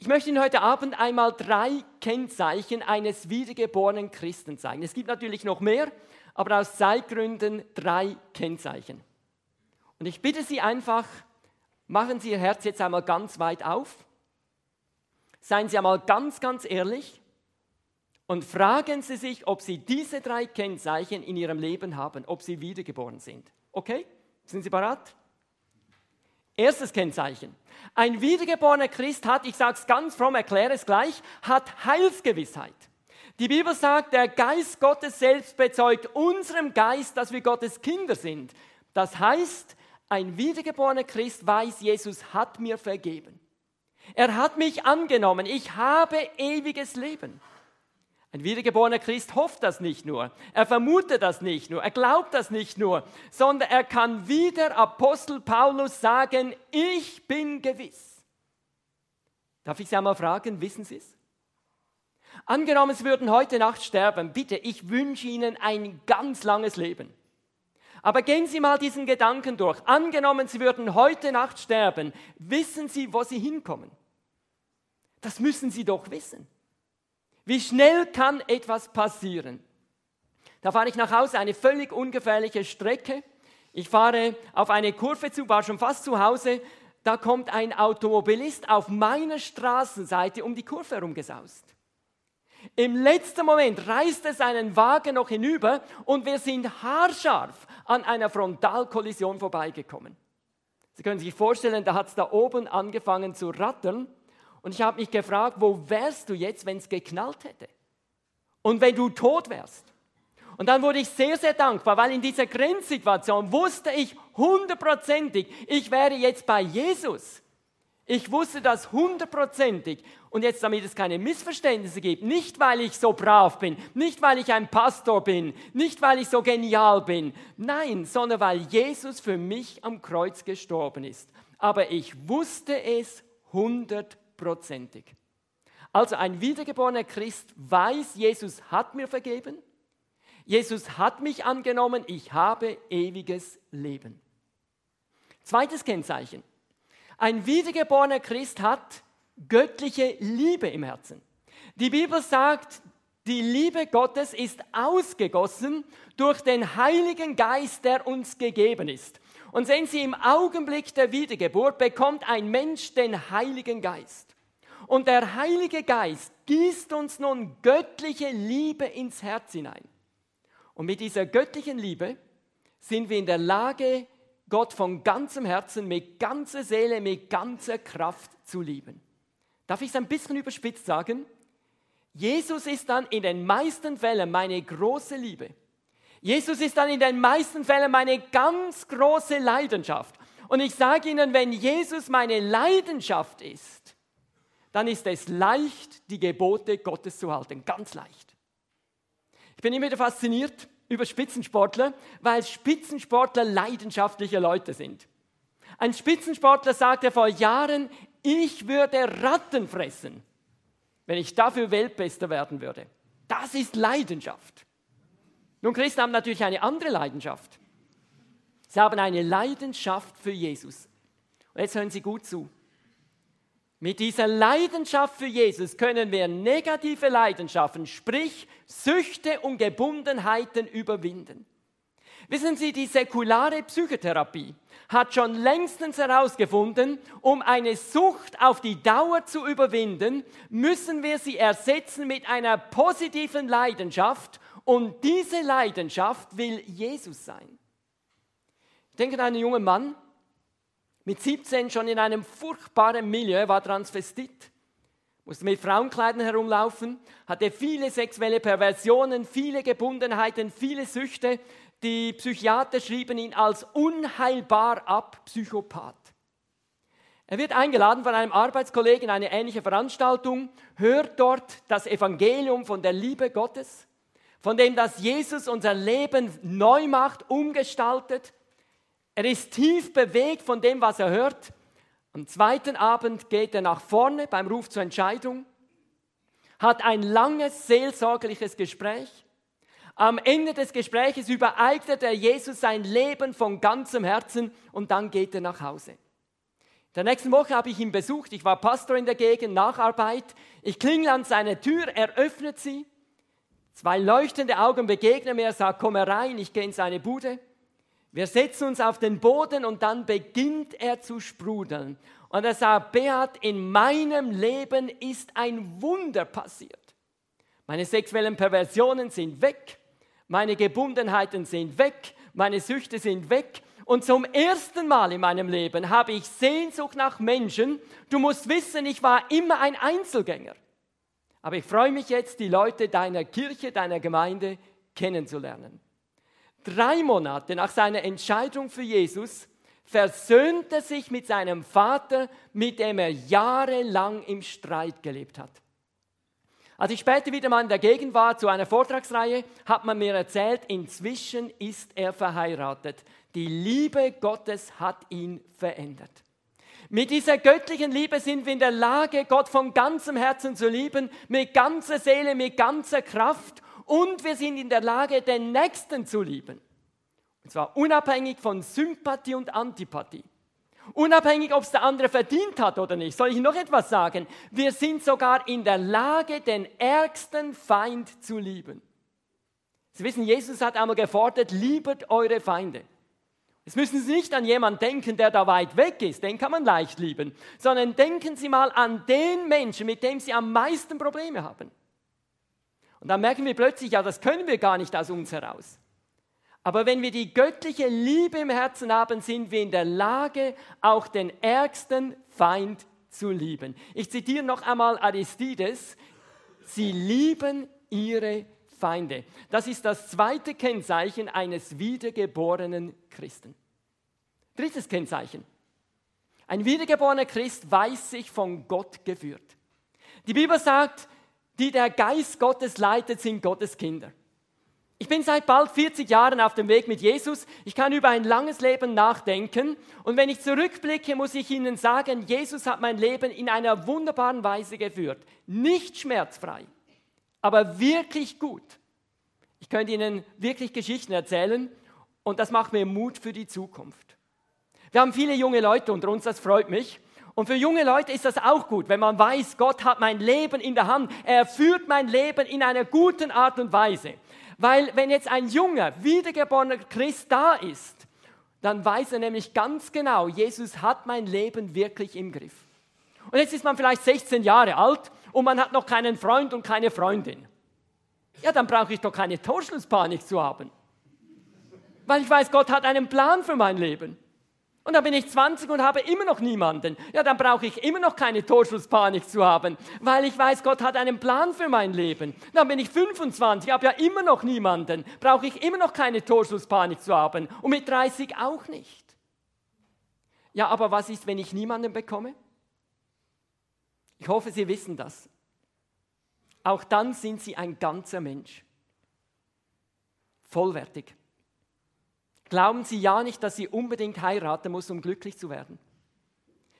Ich möchte Ihnen heute Abend einmal drei Kennzeichen eines wiedergeborenen Christen zeigen. Es gibt natürlich noch mehr, aber aus Zeitgründen drei Kennzeichen. Und ich bitte Sie einfach, machen Sie Ihr Herz jetzt einmal ganz weit auf. Seien Sie einmal ganz, ganz ehrlich und fragen Sie sich, ob Sie diese drei Kennzeichen in Ihrem Leben haben, ob Sie wiedergeboren sind. Okay? Sind Sie bereit? Erstes Kennzeichen. Ein wiedergeborener Christ hat, ich sage es ganz fromm, erkläre es gleich, hat Heilsgewissheit. Die Bibel sagt, der Geist Gottes selbst bezeugt unserem Geist, dass wir Gottes Kinder sind. Das heißt, ein wiedergeborener Christ weiß, Jesus hat mir vergeben. Er hat mich angenommen. Ich habe ewiges Leben. Ein wiedergeborener Christ hofft das nicht nur, er vermutet das nicht nur, er glaubt das nicht nur, sondern er kann wie der Apostel Paulus sagen, ich bin gewiss. Darf ich Sie einmal fragen, wissen Sie es? Angenommen, Sie würden heute Nacht sterben, bitte, ich wünsche Ihnen ein ganz langes Leben. Aber gehen Sie mal diesen Gedanken durch. Angenommen, Sie würden heute Nacht sterben, wissen Sie, wo Sie hinkommen? Das müssen Sie doch wissen. Wie schnell kann etwas passieren? Da fahre ich nach Hause, eine völlig ungefährliche Strecke. Ich fahre auf eine Kurve zu, war schon fast zu Hause. Da kommt ein Automobilist auf meiner Straßenseite um die Kurve herumgesaust. Im letzten Moment reißt er seinen Wagen noch hinüber und wir sind haarscharf an einer Frontalkollision vorbeigekommen. Sie können sich vorstellen, da hat es da oben angefangen zu rattern und ich habe mich gefragt, wo wärst du jetzt, wenn es geknallt hätte? Und wenn du tot wärst? Und dann wurde ich sehr, sehr dankbar, weil in dieser Grenzsituation wusste ich hundertprozentig, ich wäre jetzt bei Jesus. Ich wusste das hundertprozentig. Und jetzt, damit es keine Missverständnisse gibt, nicht weil ich so brav bin, nicht weil ich ein Pastor bin, nicht weil ich so genial bin, nein, sondern weil Jesus für mich am Kreuz gestorben ist. Aber ich wusste es hundertprozentig. Also ein wiedergeborener Christ weiß, Jesus hat mir vergeben, Jesus hat mich angenommen, ich habe ewiges Leben. Zweites Kennzeichen. Ein wiedergeborener Christ hat göttliche Liebe im Herzen. Die Bibel sagt, die Liebe Gottes ist ausgegossen durch den Heiligen Geist, der uns gegeben ist. Und sehen Sie, im Augenblick der Wiedergeburt bekommt ein Mensch den Heiligen Geist. Und der Heilige Geist gießt uns nun göttliche Liebe ins Herz hinein. Und mit dieser göttlichen Liebe sind wir in der Lage, Gott von ganzem Herzen, mit ganzer Seele, mit ganzer Kraft zu lieben. Darf ich es ein bisschen überspitzt sagen? Jesus ist dann in den meisten Fällen meine große Liebe. Jesus ist dann in den meisten Fällen meine ganz große Leidenschaft. Und ich sage Ihnen, wenn Jesus meine Leidenschaft ist, dann ist es leicht, die Gebote Gottes zu halten. Ganz leicht. Ich bin immer wieder fasziniert über Spitzensportler, weil Spitzensportler leidenschaftliche Leute sind. Ein Spitzensportler sagte vor Jahren, ich würde Ratten fressen, wenn ich dafür Weltbester werden würde. Das ist Leidenschaft. Nun, Christen haben natürlich eine andere Leidenschaft. Sie haben eine Leidenschaft für Jesus. Und jetzt hören Sie gut zu. Mit dieser Leidenschaft für Jesus können wir negative Leidenschaften, sprich Süchte und Gebundenheiten überwinden. Wissen Sie, die säkulare Psychotherapie hat schon längstens herausgefunden, um eine Sucht auf die Dauer zu überwinden, müssen wir sie ersetzen mit einer positiven Leidenschaft und diese Leidenschaft will Jesus sein. Ich denke an einen jungen Mann, mit 17 schon in einem furchtbaren Milieu, war Transvestit, musste mit Frauenkleidern herumlaufen, hatte viele sexuelle Perversionen, viele Gebundenheiten, viele Süchte. Die Psychiater schrieben ihn als unheilbar ab, Psychopath. Er wird eingeladen von einem Arbeitskollegen in eine ähnliche Veranstaltung, hört dort das Evangelium von der Liebe Gottes, von dem, dass Jesus unser Leben neu macht, umgestaltet, er ist tief bewegt von dem, was er hört. Am zweiten Abend geht er nach vorne beim Ruf zur Entscheidung, hat ein langes seelsorgliches Gespräch. Am Ende des Gespräches übereignet er Jesus sein Leben von ganzem Herzen und dann geht er nach Hause. In der nächsten Woche habe ich ihn besucht. Ich war Pastor in der Gegend, Nacharbeit. Ich klingel an seine Tür, er öffnet sie. Zwei leuchtende Augen begegnen mir, er sagt, komm herein, ich gehe in seine Bude. Wir setzen uns auf den Boden und dann beginnt er zu sprudeln. Und er sagt, Beat, in meinem Leben ist ein Wunder passiert. Meine sexuellen Perversionen sind weg, meine Gebundenheiten sind weg, meine Süchte sind weg. Und zum ersten Mal in meinem Leben habe ich Sehnsucht nach Menschen. Du musst wissen, ich war immer ein Einzelgänger. Aber ich freue mich jetzt, die Leute deiner Kirche, deiner Gemeinde kennenzulernen. Drei Monate nach seiner Entscheidung für Jesus versöhnt er sich mit seinem Vater, mit dem er jahrelang im Streit gelebt hat. Als ich später wieder mal in der Gegend war zu einer Vortragsreihe, hat man mir erzählt, inzwischen ist er verheiratet. Die Liebe Gottes hat ihn verändert. Mit dieser göttlichen Liebe sind wir in der Lage, Gott von ganzem Herzen zu lieben, mit ganzer Seele, mit ganzer Kraft und wir sind in der Lage, den Nächsten zu lieben. Und zwar unabhängig von Sympathie und Antipathie. Unabhängig, ob es der andere verdient hat oder nicht. Soll ich noch etwas sagen? Wir sind sogar in der Lage, den ärgsten Feind zu lieben. Sie wissen, Jesus hat einmal gefordert, liebet eure Feinde. Jetzt müssen Sie nicht an jemanden denken, der da weit weg ist, den kann man leicht lieben, sondern denken Sie mal an den Menschen, mit dem Sie am meisten Probleme haben. Und dann merken wir plötzlich, ja, das können wir gar nicht aus uns heraus. Aber wenn wir die göttliche Liebe im Herzen haben, sind wir in der Lage, auch den ärgsten Feind zu lieben. Ich zitiere noch einmal Aristides. Sie lieben ihre Feinde. Das ist das zweite Kennzeichen eines wiedergeborenen Christen. Drittes Kennzeichen. Ein wiedergeborener Christ weiß sich von Gott geführt. Die Bibel sagt, die der Geist Gottes leitet, sind Gottes Kinder. Ich bin seit bald 40 Jahren auf dem Weg mit Jesus. Ich kann über ein langes Leben nachdenken. Und wenn ich zurückblicke, muss ich Ihnen sagen, Jesus hat mein Leben in einer wunderbaren Weise geführt. Nicht schmerzfrei, aber wirklich gut. Ich könnte Ihnen wirklich Geschichten erzählen und das macht mir Mut für die Zukunft. Wir haben viele junge Leute unter uns, das freut mich. Und für junge Leute ist das auch gut, wenn man weiß, Gott hat mein Leben in der Hand. Er führt mein Leben in einer guten Art und Weise. Weil wenn jetzt ein junger, wiedergeborener Christ da ist, dann weiß er nämlich ganz genau, Jesus hat mein Leben wirklich im Griff. Und jetzt ist man vielleicht 16 Jahre alt und man hat noch keinen Freund und keine Freundin. Ja, dann brauche ich doch keine Torschlusspanik zu haben. Weil ich weiß, Gott hat einen Plan für mein Leben. Und dann bin ich 20 und habe immer noch niemanden. Ja, dann brauche ich immer noch keine Torschusspanik zu haben, weil ich weiß, Gott hat einen Plan für mein Leben. Dann bin ich 25, habe ja immer noch niemanden. Brauche ich immer noch keine Torschusspanik zu haben. Und mit 30 auch nicht. Ja, aber was ist, wenn ich niemanden bekomme? Ich hoffe, Sie wissen das. Auch dann sind Sie ein ganzer Mensch. Vollwertig. Glauben Sie ja nicht, dass Sie unbedingt heiraten muss, um glücklich zu werden.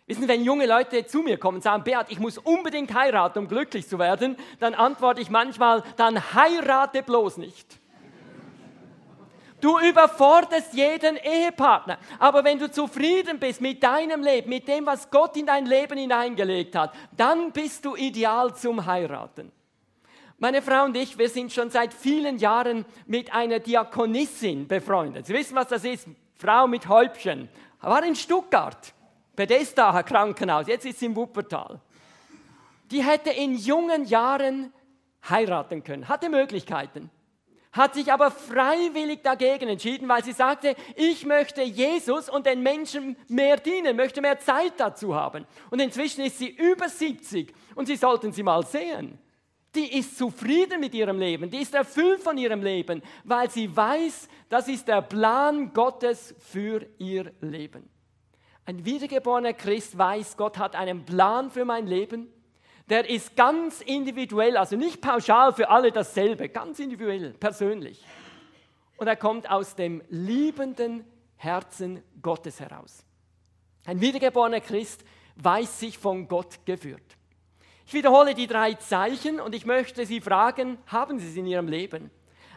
Wissen Sie, wenn junge Leute zu mir kommen und sagen, Beat, ich muss unbedingt heiraten, um glücklich zu werden, dann antworte ich manchmal, dann heirate bloß nicht. Du überforderst jeden Ehepartner. Aber wenn du zufrieden bist mit deinem Leben, mit dem, was Gott in dein Leben hineingelegt hat, dann bist du ideal zum Heiraten. Meine Frau und ich, wir sind schon seit vielen Jahren mit einer Diakonissin befreundet. Sie wissen, was das ist? Frau mit Häubchen. War in Stuttgart, Bethesda Krankenhaus, jetzt ist sie in Wuppertal. Die hätte in jungen Jahren heiraten können, hatte Möglichkeiten, hat sich aber freiwillig dagegen entschieden, weil sie sagte, ich möchte Jesus und den Menschen mehr dienen, möchte mehr Zeit dazu haben. Und inzwischen ist sie über 70 und Sie sollten sie mal sehen die ist zufrieden mit ihrem Leben, die ist erfüllt von ihrem Leben, weil sie weiß, das ist der Plan Gottes für ihr Leben. Ein wiedergeborener Christ weiß, Gott hat einen Plan für mein Leben. Der ist ganz individuell, also nicht pauschal für alle dasselbe, ganz individuell, persönlich. Und er kommt aus dem liebenden Herzen Gottes heraus. Ein wiedergeborener Christ weiß sich von Gott geführt. Ich wiederhole die drei Zeichen und ich möchte Sie fragen, haben Sie sie in Ihrem Leben?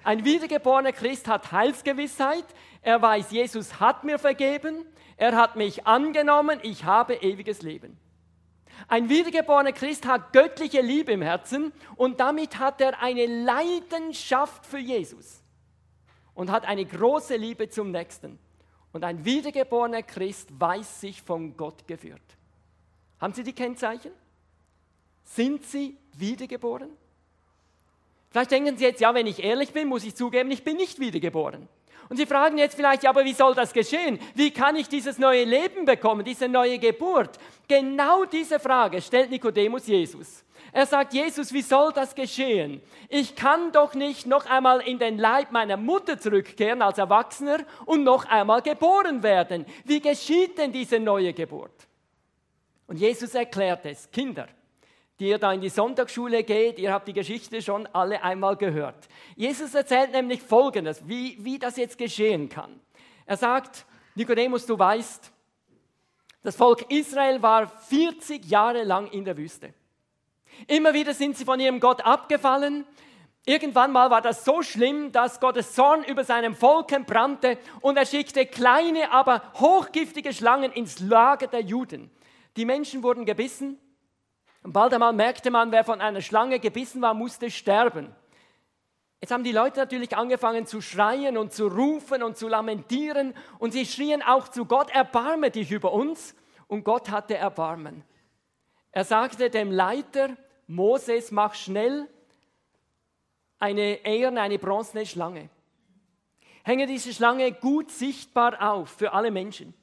Ein wiedergeborener Christ hat Heilsgewissheit, er weiß, Jesus hat mir vergeben, er hat mich angenommen, ich habe ewiges Leben. Ein wiedergeborener Christ hat göttliche Liebe im Herzen und damit hat er eine Leidenschaft für Jesus und hat eine große Liebe zum Nächsten. Und ein wiedergeborener Christ weiß sich von Gott geführt. Haben Sie die Kennzeichen? Sind sie wiedergeboren? Vielleicht denken Sie jetzt, ja, wenn ich ehrlich bin, muss ich zugeben, ich bin nicht wiedergeboren. Und Sie fragen jetzt vielleicht, ja, aber wie soll das geschehen? Wie kann ich dieses neue Leben bekommen, diese neue Geburt? Genau diese Frage stellt Nikodemus Jesus. Er sagt, Jesus, wie soll das geschehen? Ich kann doch nicht noch einmal in den Leib meiner Mutter zurückkehren als Erwachsener und noch einmal geboren werden. Wie geschieht denn diese neue Geburt? Und Jesus erklärt es, Kinder, die ihr da in die Sonntagsschule geht, ihr habt die Geschichte schon alle einmal gehört. Jesus erzählt nämlich Folgendes, wie, wie das jetzt geschehen kann. Er sagt, Nikodemus, du weißt, das Volk Israel war 40 Jahre lang in der Wüste. Immer wieder sind sie von ihrem Gott abgefallen. Irgendwann mal war das so schlimm, dass Gottes Zorn über seinem Volk entbrannte und er schickte kleine, aber hochgiftige Schlangen ins Lager der Juden. Die Menschen wurden gebissen und bald einmal merkte man, wer von einer Schlange gebissen war, musste sterben. Jetzt haben die Leute natürlich angefangen zu schreien und zu rufen und zu lamentieren und sie schrien auch zu Gott, erbarme dich über uns. Und Gott hatte Erbarmen. Er sagte dem Leiter, Moses, mach schnell eine eherne, eine bronzene Schlange. Hänge diese Schlange gut sichtbar auf für alle Menschen.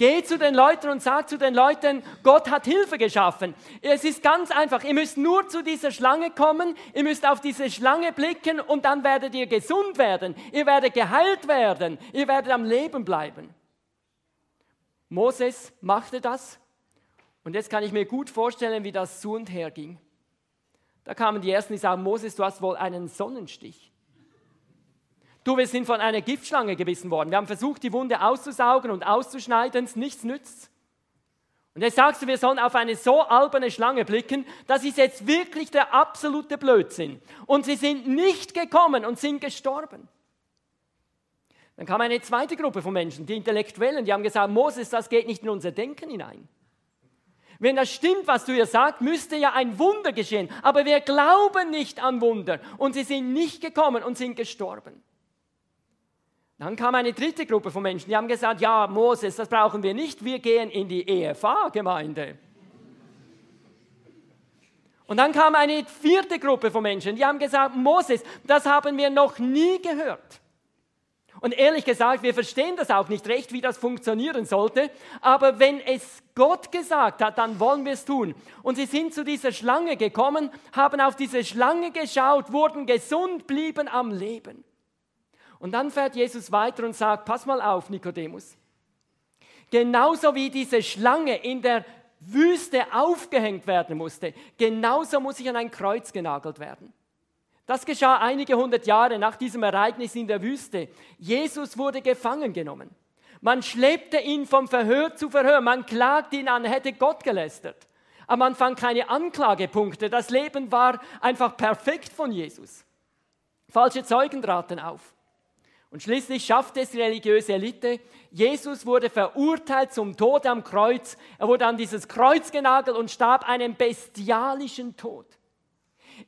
Geh zu den Leuten und sag zu den Leuten, Gott hat Hilfe geschaffen. Es ist ganz einfach. Ihr müsst nur zu dieser Schlange kommen, ihr müsst auf diese Schlange blicken und dann werdet ihr gesund werden. Ihr werdet geheilt werden. Ihr werdet am Leben bleiben. Moses machte das und jetzt kann ich mir gut vorstellen, wie das zu und her ging. Da kamen die Ersten, die sagen, Moses, du hast wohl einen Sonnenstich. Du, wir sind von einer Giftschlange gebissen worden. Wir haben versucht, die Wunde auszusaugen und auszuschneiden, nichts nützt. Und jetzt sagst du, wir sollen auf eine so alberne Schlange blicken, das ist jetzt wirklich der absolute Blödsinn. Und sie sind nicht gekommen und sind gestorben. Dann kam eine zweite Gruppe von Menschen, die Intellektuellen, die haben gesagt, Moses, das geht nicht in unser Denken hinein. Wenn das stimmt, was du hier sagst, müsste ja ein Wunder geschehen. Aber wir glauben nicht an Wunder. Und sie sind nicht gekommen und sind gestorben. Dann kam eine dritte Gruppe von Menschen, die haben gesagt, ja, Moses, das brauchen wir nicht, wir gehen in die EFA-Gemeinde. Und dann kam eine vierte Gruppe von Menschen, die haben gesagt, Moses, das haben wir noch nie gehört. Und ehrlich gesagt, wir verstehen das auch nicht recht, wie das funktionieren sollte. Aber wenn es Gott gesagt hat, dann wollen wir es tun. Und sie sind zu dieser Schlange gekommen, haben auf diese Schlange geschaut, wurden gesund, blieben am Leben. Und dann fährt Jesus weiter und sagt, pass mal auf, Nikodemus. Genauso wie diese Schlange in der Wüste aufgehängt werden musste, genauso muss ich an ein Kreuz genagelt werden. Das geschah einige hundert Jahre nach diesem Ereignis in der Wüste. Jesus wurde gefangen genommen. Man schleppte ihn vom Verhör zu Verhör. Man klagte ihn an, hätte Gott gelästert. Aber man fand keine Anklagepunkte. Das Leben war einfach perfekt von Jesus. Falsche Zeugen traten auf. Und schließlich schaffte es die religiöse Elite. Jesus wurde verurteilt zum Tod am Kreuz. Er wurde an dieses Kreuz genagelt und starb einen bestialischen Tod.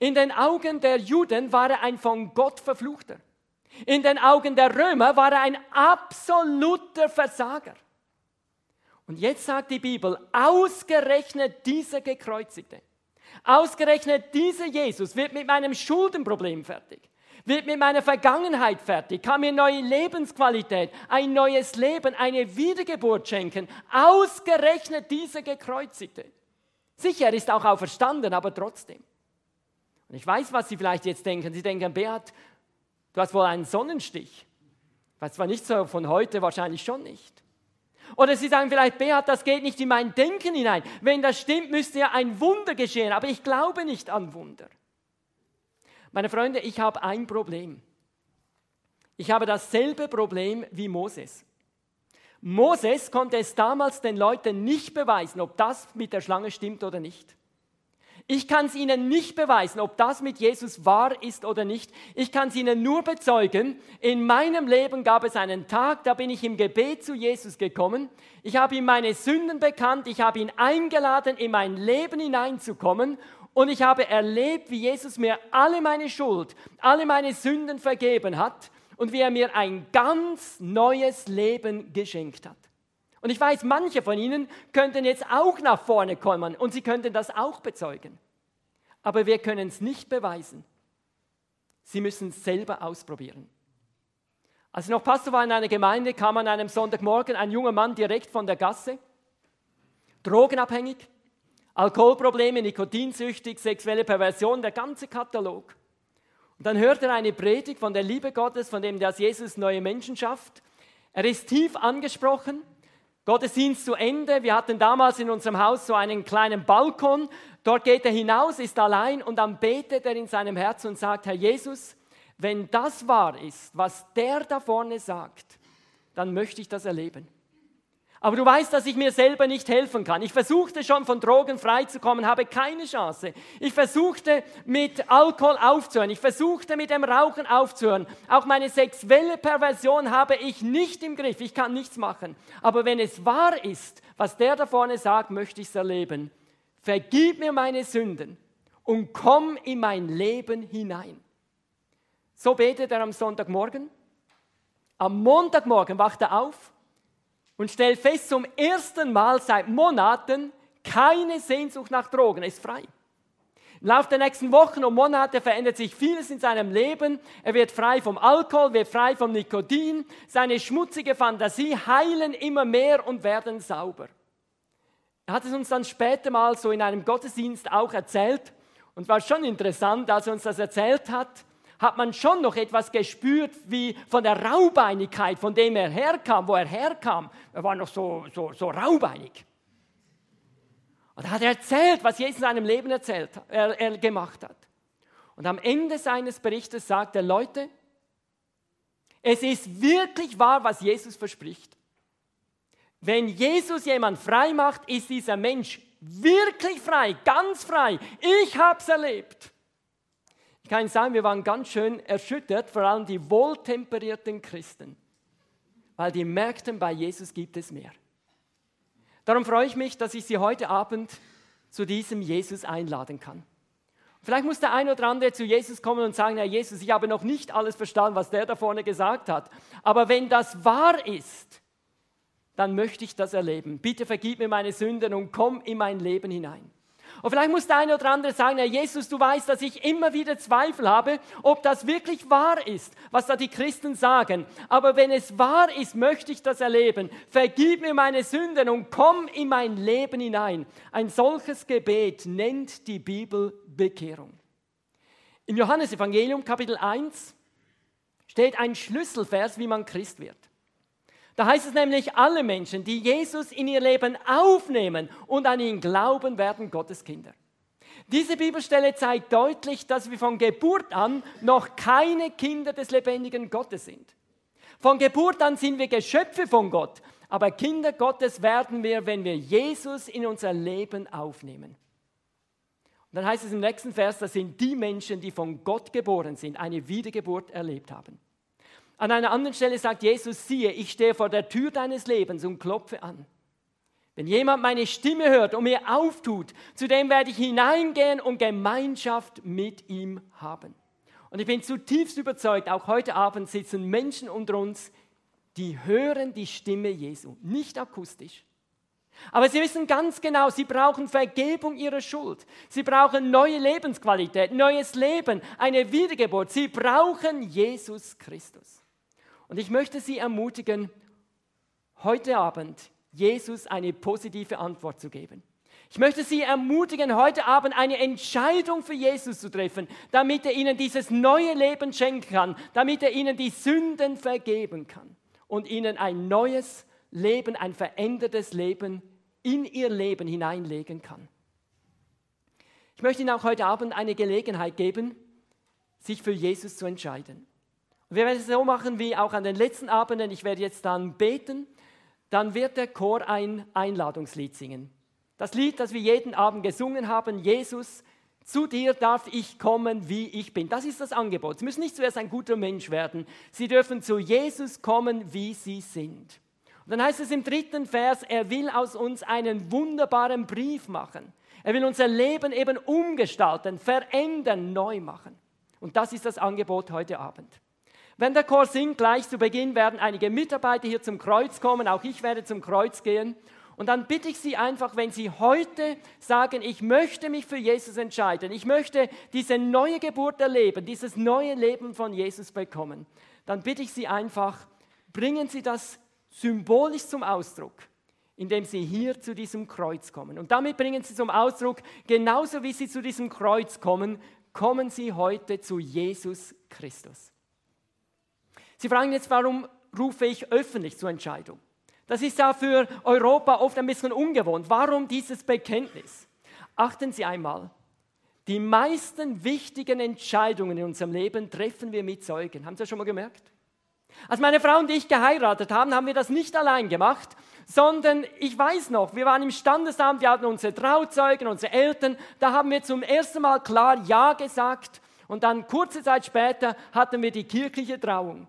In den Augen der Juden war er ein von Gott verfluchter. In den Augen der Römer war er ein absoluter Versager. Und jetzt sagt die Bibel, ausgerechnet dieser Gekreuzigte, ausgerechnet dieser Jesus wird mit meinem Schuldenproblem fertig, wird mit meiner Vergangenheit fertig, kann mir neue Lebensqualität, ein neues Leben, eine Wiedergeburt schenken. Ausgerechnet dieser Gekreuzigte. Sicher, er ist auch auferstanden, aber trotzdem. Und ich weiß, was Sie vielleicht jetzt denken. Sie denken, Beat, du hast wohl einen Sonnenstich. Das war nicht so von heute, wahrscheinlich schon nicht. Oder Sie sagen vielleicht, Beat, das geht nicht in mein Denken hinein. Wenn das stimmt, müsste ja ein Wunder geschehen. Aber ich glaube nicht an Wunder. Meine Freunde, ich habe ein Problem. Ich habe dasselbe Problem wie Moses. Moses konnte es damals den Leuten nicht beweisen, ob das mit der Schlange stimmt oder nicht. Ich kann es Ihnen nicht beweisen, ob das mit Jesus wahr ist oder nicht. Ich kann es Ihnen nur bezeugen. In meinem Leben gab es einen Tag, da bin ich im Gebet zu Jesus gekommen. Ich habe ihm meine Sünden bekannt. Ich habe ihn eingeladen, in mein Leben hineinzukommen. Und ich habe erlebt, wie Jesus mir alle meine Schuld, alle meine Sünden vergeben hat und wie er mir ein ganz neues Leben geschenkt hat. Und ich weiß, manche von Ihnen könnten jetzt auch nach vorne kommen und Sie könnten das auch bezeugen. Aber wir können es nicht beweisen. Sie müssen es selber ausprobieren. Als ich noch Pastor war in einer Gemeinde, kam an einem Sonntagmorgen ein junger Mann direkt von der Gasse, drogenabhängig, Alkoholprobleme, nikotinsüchtig, sexuelle Perversion, der ganze Katalog. Und dann hört er eine Predigt von der Liebe Gottes, von dem, dass Jesus neue Menschen schafft. Er ist tief angesprochen Gottesdienst zu Ende. Wir hatten damals in unserem Haus so einen kleinen Balkon. Dort geht er hinaus, ist allein und dann betet er in seinem Herzen und sagt, Herr Jesus, wenn das wahr ist, was der da vorne sagt, dann möchte ich das erleben. Aber du weißt, dass ich mir selber nicht helfen kann. Ich versuchte schon von Drogen freizukommen, habe keine Chance. Ich versuchte mit Alkohol aufzuhören. Ich versuchte mit dem Rauchen aufzuhören. Auch meine sexuelle Perversion habe ich nicht im Griff. Ich kann nichts machen. Aber wenn es wahr ist, was der da vorne sagt, möchte ich es erleben. Vergib mir meine Sünden und komm in mein Leben hinein. So betet er am Sonntagmorgen. Am Montagmorgen wacht er auf und stellt fest, zum ersten Mal seit Monaten keine Sehnsucht nach Drogen, er ist frei. Im Laufe der nächsten Wochen und Monate verändert sich vieles in seinem Leben. Er wird frei vom Alkohol, wird frei vom Nikotin. Seine schmutzige Fantasie heilen immer mehr und werden sauber. Er hat es uns dann später mal so in einem Gottesdienst auch erzählt und war schon interessant, als er uns das erzählt hat hat man schon noch etwas gespürt, wie von der Raubeinigkeit, von dem er herkam, wo er herkam. Er war noch so, so, so raubeinig. Und da hat er erzählt, was Jesus in seinem Leben erzählt, er, er gemacht hat. Und am Ende seines Berichtes sagt er, Leute, es ist wirklich wahr, was Jesus verspricht. Wenn Jesus jemand frei macht, ist dieser Mensch wirklich frei, ganz frei. Ich habe es erlebt. Kann sagen, wir waren ganz schön erschüttert, vor allem die wohltemperierten Christen, weil die merkten, bei Jesus gibt es mehr. Darum freue ich mich, dass ich Sie heute Abend zu diesem Jesus einladen kann. Vielleicht muss der ein oder andere zu Jesus kommen und sagen, Herr Jesus, ich habe noch nicht alles verstanden, was der da vorne gesagt hat. Aber wenn das wahr ist, dann möchte ich das erleben. Bitte vergib mir meine Sünden und komm in mein Leben hinein. Und vielleicht muss der eine oder andere sagen, Herr Jesus, du weißt, dass ich immer wieder Zweifel habe, ob das wirklich wahr ist, was da die Christen sagen. Aber wenn es wahr ist, möchte ich das erleben. Vergib mir meine Sünden und komm in mein Leben hinein. Ein solches Gebet nennt die Bibel Bekehrung. Im Johannesevangelium Kapitel 1 steht ein Schlüsselvers, wie man Christ wird. Da heißt es nämlich, alle Menschen, die Jesus in ihr Leben aufnehmen und an ihn glauben, werden Gottes Kinder. Diese Bibelstelle zeigt deutlich, dass wir von Geburt an noch keine Kinder des lebendigen Gottes sind. Von Geburt an sind wir Geschöpfe von Gott, aber Kinder Gottes werden wir, wenn wir Jesus in unser Leben aufnehmen. Und dann heißt es im nächsten Vers, das sind die Menschen, die von Gott geboren sind, eine Wiedergeburt erlebt haben. An einer anderen Stelle sagt Jesus, siehe, ich stehe vor der Tür deines Lebens und klopfe an. Wenn jemand meine Stimme hört und mir auftut, zu dem werde ich hineingehen und Gemeinschaft mit ihm haben. Und ich bin zutiefst überzeugt, auch heute Abend sitzen Menschen unter uns, die hören die Stimme Jesu, nicht akustisch. Aber sie wissen ganz genau, sie brauchen Vergebung ihrer Schuld. Sie brauchen neue Lebensqualität, neues Leben, eine Wiedergeburt. Sie brauchen Jesus Christus. Und ich möchte Sie ermutigen, heute Abend Jesus eine positive Antwort zu geben. Ich möchte Sie ermutigen, heute Abend eine Entscheidung für Jesus zu treffen, damit er Ihnen dieses neue Leben schenken kann, damit er Ihnen die Sünden vergeben kann und Ihnen ein neues Leben, ein verändertes Leben in Ihr Leben hineinlegen kann. Ich möchte Ihnen auch heute Abend eine Gelegenheit geben, sich für Jesus zu entscheiden. Wir werden es so machen wie auch an den letzten Abenden. Ich werde jetzt dann beten. Dann wird der Chor ein Einladungslied singen. Das Lied, das wir jeden Abend gesungen haben, Jesus, zu dir darf ich kommen, wie ich bin. Das ist das Angebot. Sie müssen nicht zuerst ein guter Mensch werden. Sie dürfen zu Jesus kommen, wie sie sind. Und dann heißt es im dritten Vers, er will aus uns einen wunderbaren Brief machen. Er will unser Leben eben umgestalten, verändern, neu machen. Und das ist das Angebot heute Abend. Wenn der Chor singt, gleich zu Beginn werden einige Mitarbeiter hier zum Kreuz kommen, auch ich werde zum Kreuz gehen. Und dann bitte ich Sie einfach, wenn Sie heute sagen, ich möchte mich für Jesus entscheiden, ich möchte diese neue Geburt erleben, dieses neue Leben von Jesus bekommen, dann bitte ich Sie einfach, bringen Sie das symbolisch zum Ausdruck, indem Sie hier zu diesem Kreuz kommen. Und damit bringen Sie zum Ausdruck, genauso wie Sie zu diesem Kreuz kommen, kommen Sie heute zu Jesus Christus. Sie fragen jetzt, warum rufe ich öffentlich zur Entscheidung? Das ist ja für Europa oft ein bisschen ungewohnt. Warum dieses Bekenntnis? Achten Sie einmal, die meisten wichtigen Entscheidungen in unserem Leben treffen wir mit Zeugen. Haben Sie das schon mal gemerkt? Als meine Frau und ich geheiratet haben, haben wir das nicht allein gemacht, sondern ich weiß noch, wir waren im Standesamt, wir hatten unsere Trauzeugen, unsere Eltern, da haben wir zum ersten Mal klar Ja gesagt und dann kurze Zeit später hatten wir die kirchliche Trauung.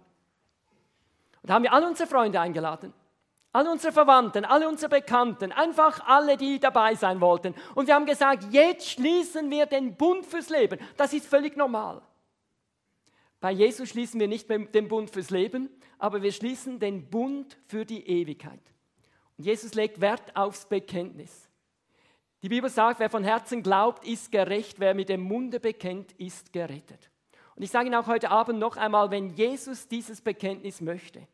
Und da haben wir alle unsere Freunde eingeladen. Alle unsere Verwandten, alle unsere Bekannten, einfach alle, die dabei sein wollten. Und wir haben gesagt, jetzt schließen wir den Bund fürs Leben. Das ist völlig normal. Bei Jesus schließen wir nicht den Bund fürs Leben, aber wir schließen den Bund für die Ewigkeit. Und Jesus legt Wert aufs Bekenntnis. Die Bibel sagt, wer von Herzen glaubt, ist gerecht, wer mit dem Munde bekennt, ist gerettet. Und ich sage Ihnen auch heute Abend noch einmal, wenn Jesus dieses Bekenntnis möchte,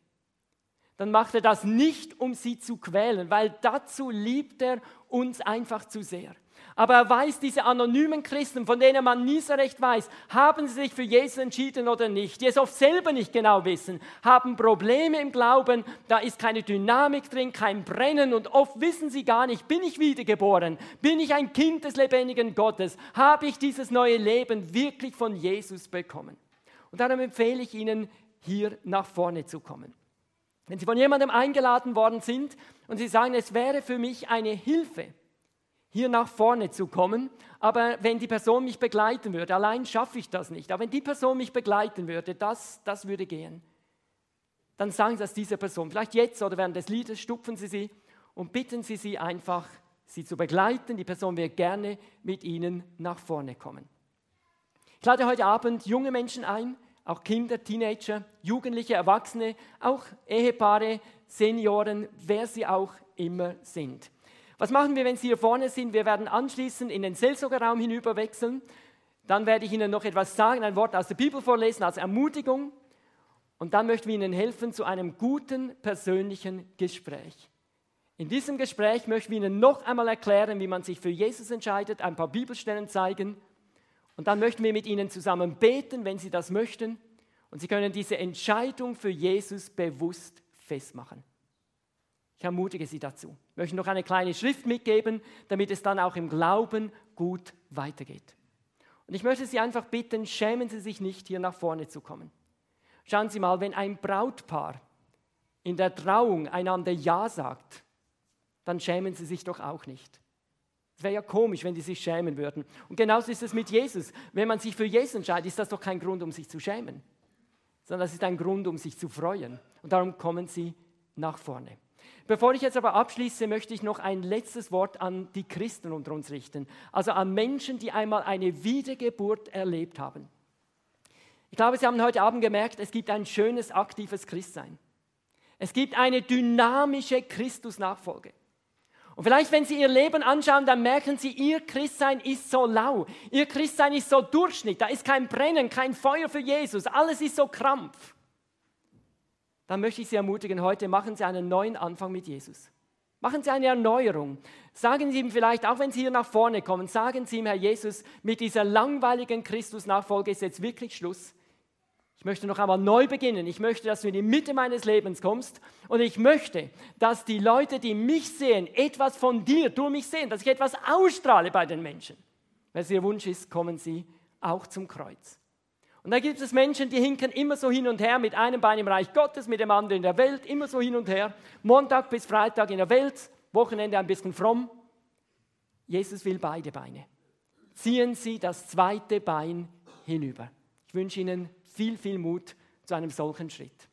dann macht er das nicht, um sie zu quälen, weil dazu liebt er uns einfach zu sehr. Aber er weiß, diese anonymen Christen, von denen man nie so recht weiß, haben sie sich für Jesus entschieden oder nicht, die es oft selber nicht genau wissen, haben Probleme im Glauben, da ist keine Dynamik drin, kein Brennen und oft wissen sie gar nicht, bin ich wiedergeboren, bin ich ein Kind des lebendigen Gottes, habe ich dieses neue Leben wirklich von Jesus bekommen. Und darum empfehle ich Ihnen, hier nach vorne zu kommen. Wenn Sie von jemandem eingeladen worden sind und Sie sagen, es wäre für mich eine Hilfe, hier nach vorne zu kommen, aber wenn die Person mich begleiten würde, allein schaffe ich das nicht, aber wenn die Person mich begleiten würde, das, das würde gehen, dann sagen Sie das dieser Person, vielleicht jetzt oder während des Liedes, stupfen Sie sie und bitten Sie sie einfach, sie zu begleiten. Die Person wird gerne mit Ihnen nach vorne kommen. Ich lade heute Abend junge Menschen ein, auch Kinder, Teenager, Jugendliche, Erwachsene, auch Ehepaare, Senioren, wer sie auch immer sind. Was machen wir, wenn Sie hier vorne sind? Wir werden anschließend in den Seelsorgerraum hinüberwechseln. Dann werde ich Ihnen noch etwas sagen, ein Wort aus der Bibel vorlesen als Ermutigung. Und dann möchten wir Ihnen helfen zu einem guten persönlichen Gespräch. In diesem Gespräch möchten wir Ihnen noch einmal erklären, wie man sich für Jesus entscheidet, ein paar Bibelstellen zeigen und dann möchten wir mit Ihnen zusammen beten, wenn Sie das möchten. Und Sie können diese Entscheidung für Jesus bewusst festmachen. Ich ermutige Sie dazu. Ich möchte noch eine kleine Schrift mitgeben, damit es dann auch im Glauben gut weitergeht. Und ich möchte Sie einfach bitten, schämen Sie sich nicht, hier nach vorne zu kommen. Schauen Sie mal, wenn ein Brautpaar in der Trauung einander Ja sagt, dann schämen Sie sich doch auch nicht. Es wäre ja komisch, wenn die sich schämen würden. Und genauso ist es mit Jesus. Wenn man sich für Jesus entscheidet, ist das doch kein Grund, um sich zu schämen, sondern das ist ein Grund, um sich zu freuen. Und darum kommen sie nach vorne. Bevor ich jetzt aber abschließe, möchte ich noch ein letztes Wort an die Christen unter uns richten, also an Menschen, die einmal eine Wiedergeburt erlebt haben. Ich glaube, Sie haben heute Abend gemerkt, es gibt ein schönes, aktives Christsein. Es gibt eine dynamische Christusnachfolge. Und vielleicht, wenn Sie Ihr Leben anschauen, dann merken Sie, Ihr Christsein ist so lau. Ihr Christsein ist so Durchschnitt. Da ist kein Brennen, kein Feuer für Jesus. Alles ist so Krampf. Dann möchte ich Sie ermutigen, heute machen Sie einen neuen Anfang mit Jesus. Machen Sie eine Erneuerung. Sagen Sie ihm vielleicht, auch wenn Sie hier nach vorne kommen, sagen Sie ihm, Herr Jesus, mit dieser langweiligen Christusnachfolge ist jetzt wirklich Schluss. Ich möchte noch einmal neu beginnen. Ich möchte, dass du in die Mitte meines Lebens kommst. Und ich möchte, dass die Leute, die mich sehen, etwas von dir durch mich sehen, dass ich etwas ausstrahle bei den Menschen. Wenn es ihr Wunsch ist, kommen sie auch zum Kreuz. Und da gibt es Menschen, die hinken immer so hin und her, mit einem Bein im Reich Gottes, mit dem anderen in der Welt, immer so hin und her. Montag bis Freitag in der Welt, Wochenende ein bisschen fromm. Jesus will beide Beine. Ziehen Sie das zweite Bein hinüber. Ich wünsche Ihnen viel, viel Mut zu einem solchen Schritt.